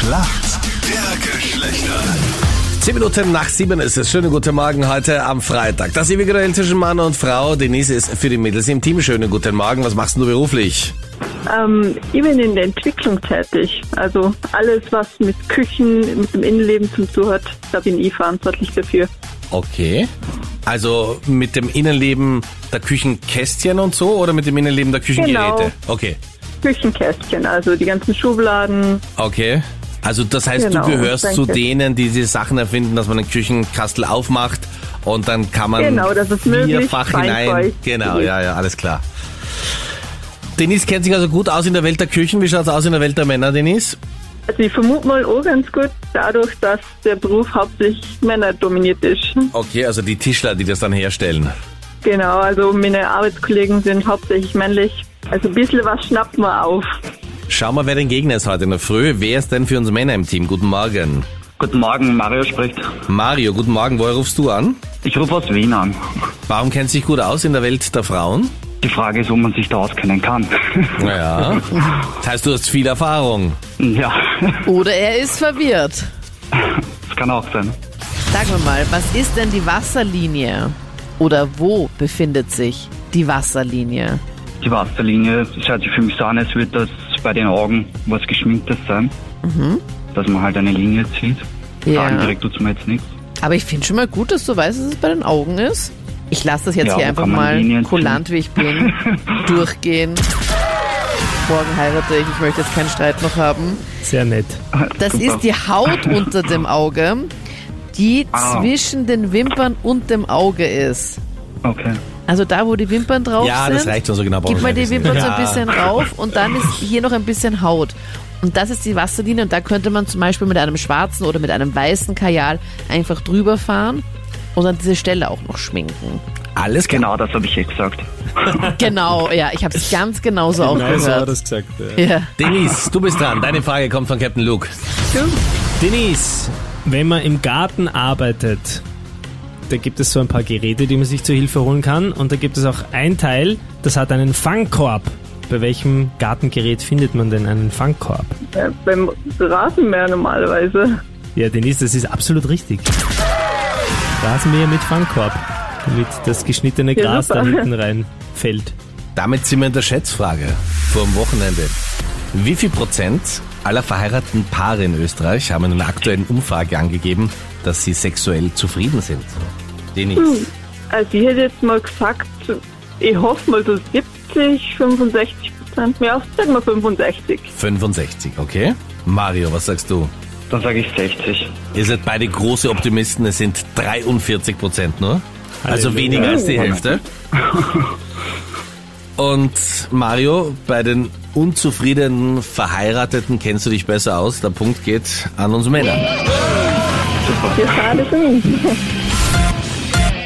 Schlacht der Geschlechter. Zehn Minuten nach sieben ist es. Schönen guten Morgen heute am Freitag. Das ewige Duell zwischen Mann und Frau. Denise ist für die Mädels im Team. Schönen guten Morgen. Was machst du beruflich? Ähm, ich bin in der Entwicklung tätig. Also alles, was mit Küchen, mit dem Innenleben zu tun hat, da bin ich verantwortlich dafür. Okay. Also mit dem Innenleben der Küchenkästchen und so oder mit dem Innenleben der Küchengeräte? Genau. Okay. Küchenkästchen, also die ganzen Schubladen. Okay. Also das heißt, Genau, du gehörst danke. zu denen, die diese Sachen erfinden, dass man einen Küchenkastel aufmacht und dann kann man Genau, dass es möglichst vierfach hinein. Genau, ist. ja, ja, alles klar. Denise kennt sich also gut aus in der Welt der Küchen. Wie schaut's aus in der Welt der Männer, Denise? Also ich vermute mal auch ganz gut, dadurch, dass der Beruf hauptsächlich Männer dominiert ist. Okay, also die Tischler, die das dann herstellen. Genau, also meine Arbeitskollegen sind hauptsächlich männlich. Also ein bisschen was schnappt man auf. Schauen wir, wer den Gegner ist heute in der Früh. Wer ist denn für uns Männer im Team? Guten Morgen. Guten Morgen, Mario spricht. Mario, guten Morgen. Woher rufst du an? Ich rufe aus Wien an. Warum kennt sich gut aus in der Welt der Frauen? Die Frage ist, ob man sich da auskennen kann. Naja. Das heißt, du hast viel Erfahrung. ja, Oder er ist verwirrt. das kann auch sein. Sag mir mal, was ist denn die Wasserlinie? Oder wo befindet sich die Wasserlinie? Die Wasserlinie, das hört sich für mich so an, als würde das bei den Augen was Geschminktes sein. Dass man halt eine Linie zieht. Ja. Sagen direkt tut's mir jetzt nichts. Aber ich finde schon mal gut, dass du weißt, dass es bei den Augen ist. Ich lasse das jetzt Ja, hier einfach mal Linien ziehen? kulant, wie ich bin, durchgehen. Morgen heirate ich, ich möchte jetzt keinen Streit noch haben. Sehr nett. Das Super. ist die Haut unter dem Auge, die Ah. zwischen den Wimpern und dem Auge ist. Okay. Also da, wo die Wimpern drauf Ja, sind. das reicht schon so genau. Gib mal die. Wimpern so Ja. ein bisschen rauf und dann ist hier noch ein bisschen Haut. Und das ist die Wasserlinie und da könnte man zum Beispiel mit einem schwarzen oder mit einem weißen Kajal einfach drüber fahren und dann diese Stelle auch noch schminken. Alles klar. Genau, das habe ich eh gesagt. Genau, ja, ich habe es ganz genauso auch Nein, so hat gehört. das gesagt. Ja. Ja. Denise, du bist dran. Deine Frage kommt von Captain Luke. Denise, Wenn man im Garten arbeitet, da gibt es so ein paar Geräte, die man sich zur Hilfe holen kann. Und da gibt es auch ein Teil, das hat einen Fangkorb. Bei welchem Gartengerät findet man denn einen Fangkorb? Äh, beim Rasenmäher normalerweise. Ja, Denise, das ist absolut richtig. Rasenmäher mit Fangkorb, damit das geschnittene Ja, Gras da super. hinten reinfällt. damit sind wir in der Schätzfrage vor dem Wochenende. Wie viel Prozent aller verheirateten Paare in Österreich haben in einer aktuellen Umfrage angegeben, dass sie sexuell zufrieden sind? Denise. Also ich hätte jetzt mal gesagt, ich hoffe mal so 70, 65 Prozent. Ja, sagen wir 65. 65, okay. Mario, was sagst du? Dann sage ich 60. Ihr seid beide große Optimisten, es sind 43 Prozent nur. Also Halleluja. weniger als die Hälfte. Und Mario, bei den unzufriedenen Verheirateten kennst du dich besser aus. Der Punkt geht an uns Männer. Ja, schade für mich.